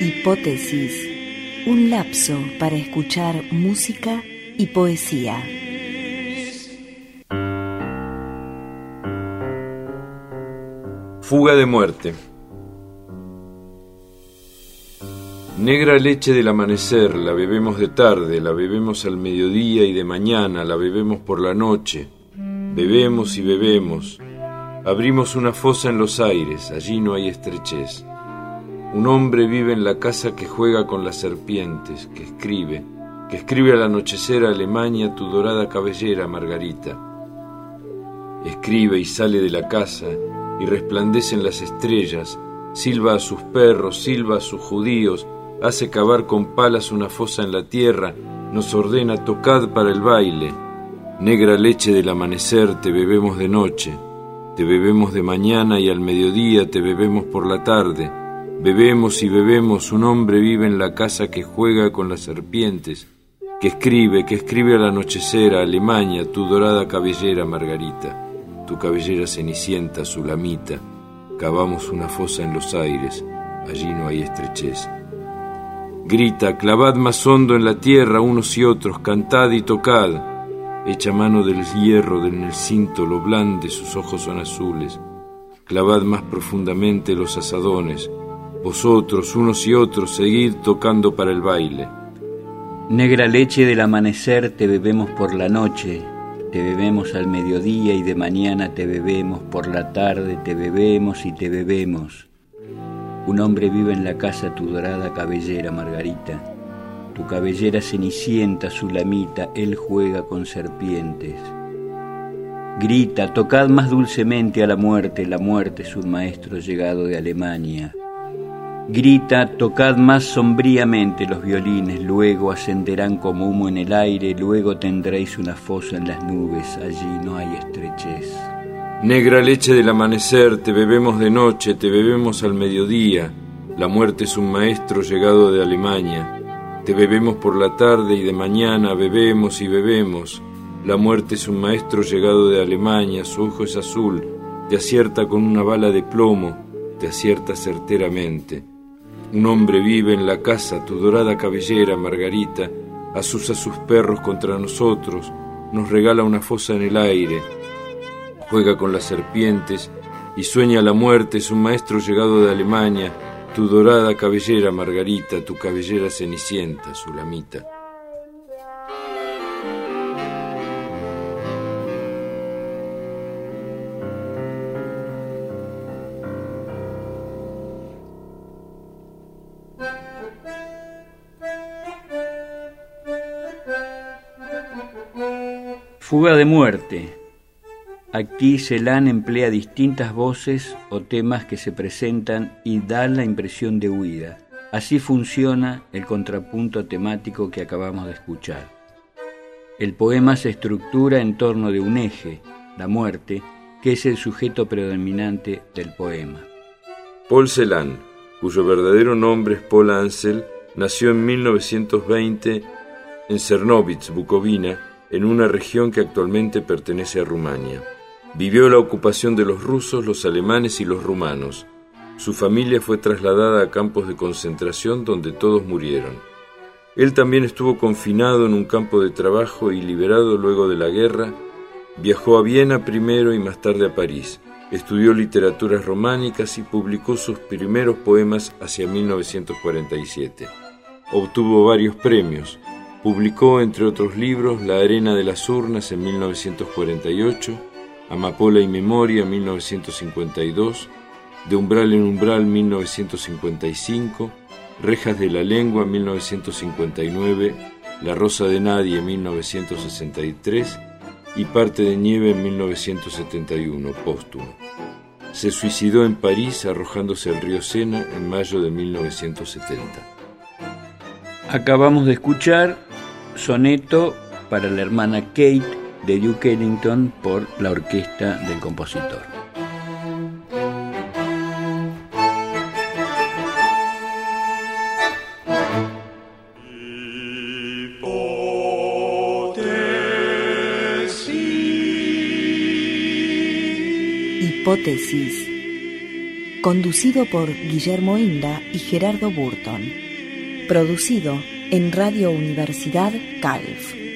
Hipótesis, un lapso para escuchar música y poesía. Fuga de muerte. Negra leche del amanecer, la bebemos de tarde, la bebemos al mediodía y de mañana, la bebemos por la noche. Bebemos y bebemos. Abrimos una fosa en los aires, allí no hay estrechez. Un hombre vive en la casa que juega con las serpientes, que escribe, que escribe al anochecer a Alemania tu dorada cabellera, Margarita. Escribe y sale de la casa y resplandecen las estrellas, silba a sus perros, silba a sus judíos, hace cavar con palas una fosa en la tierra, nos ordena tocad para el baile. Negra leche del amanecer te bebemos de noche, te bebemos de mañana y al mediodía te bebemos por la tarde Bebemos y bebemos, un hombre vive en la casa que juega con las serpientes, que escribe, que escribe al anochecer a Alemania, tu dorada cabellera, Margarita, tu cabellera cenicienta, sulamita. Cavamos una fosa en los aires, allí no hay estrechez. Grita, clavad más hondo en la tierra unos y otros, cantad y tocad. Echa mano del hierro en el cinto, lo blande, sus ojos son azules. Clavad más profundamente los asadones, vosotros, unos y otros, seguid tocando para el baile. Negra leche del amanecer te bebemos por la noche, te bebemos al mediodía y de mañana te bebemos, por la tarde te bebemos y te bebemos. Un hombre vive en la casa tu dorada cabellera, Margarita. Tu cabellera cenicienta, su lamita, él juega con serpientes. Grita, tocad más dulcemente a la muerte, la muerte es un maestro llegado de Alemania. Grita, tocad más sombríamente los violines, luego ascenderán como humo en el aire, luego tendréis una fosa en las nubes, allí no hay estrechez. Negra leche del amanecer, te bebemos de noche, te bebemos al mediodía, la muerte es un maestro llegado de Alemania, te bebemos por la tarde y de mañana bebemos y bebemos, la muerte es un maestro llegado de Alemania, su ojo es azul, te acierta con una bala de plomo, te acierta certeramente. Un hombre vive en la casa, tu dorada cabellera, Margarita, asusa sus perros contra nosotros, nos regala una fosa en el aire, juega con las serpientes y sueña la muerte, es un maestro llegado de Alemania, tu dorada cabellera, Margarita, tu cabellera cenicienta, Sulamita. Fuga de muerte. Aquí Celan emplea distintas voces o temas que se presentan y dan la impresión de huida. Así funciona el contrapunto temático que acabamos de escuchar. El poema se estructura en torno de un eje, la muerte, que es el sujeto predominante del poema. Paul Celan, cuyo verdadero nombre es Paul Ansel, nació en 1920 en Cernovitz, Bucovina, en una región que actualmente pertenece a Rumania. Vivió la ocupación de los rusos, los alemanes y los rumanos. Su familia fue trasladada a campos de concentración donde todos murieron. Él también estuvo confinado en un campo de trabajo y liberado luego de la guerra. Viajó a Viena primero y más tarde a París. Estudió literaturas románicas y publicó sus primeros poemas hacia 1947. Obtuvo varios premios, Publicó, entre otros libros, La arena de las urnas en 1948, Amapola y Memoria en 1952, De umbral en umbral 1955, Rejas de la lengua 1959, La rosa de nadie en 1963 y Parte de nieve en 1971, póstumo. Se suicidó en París arrojándose al río Sena en mayo de 1970. Acabamos de escuchar soneto para la hermana Kate de Duke Ellington por la orquesta del compositor. Hipótesis. Conducido por Guillermo Inda y Gerardo Burton. Producido en Radio Universidad Calf.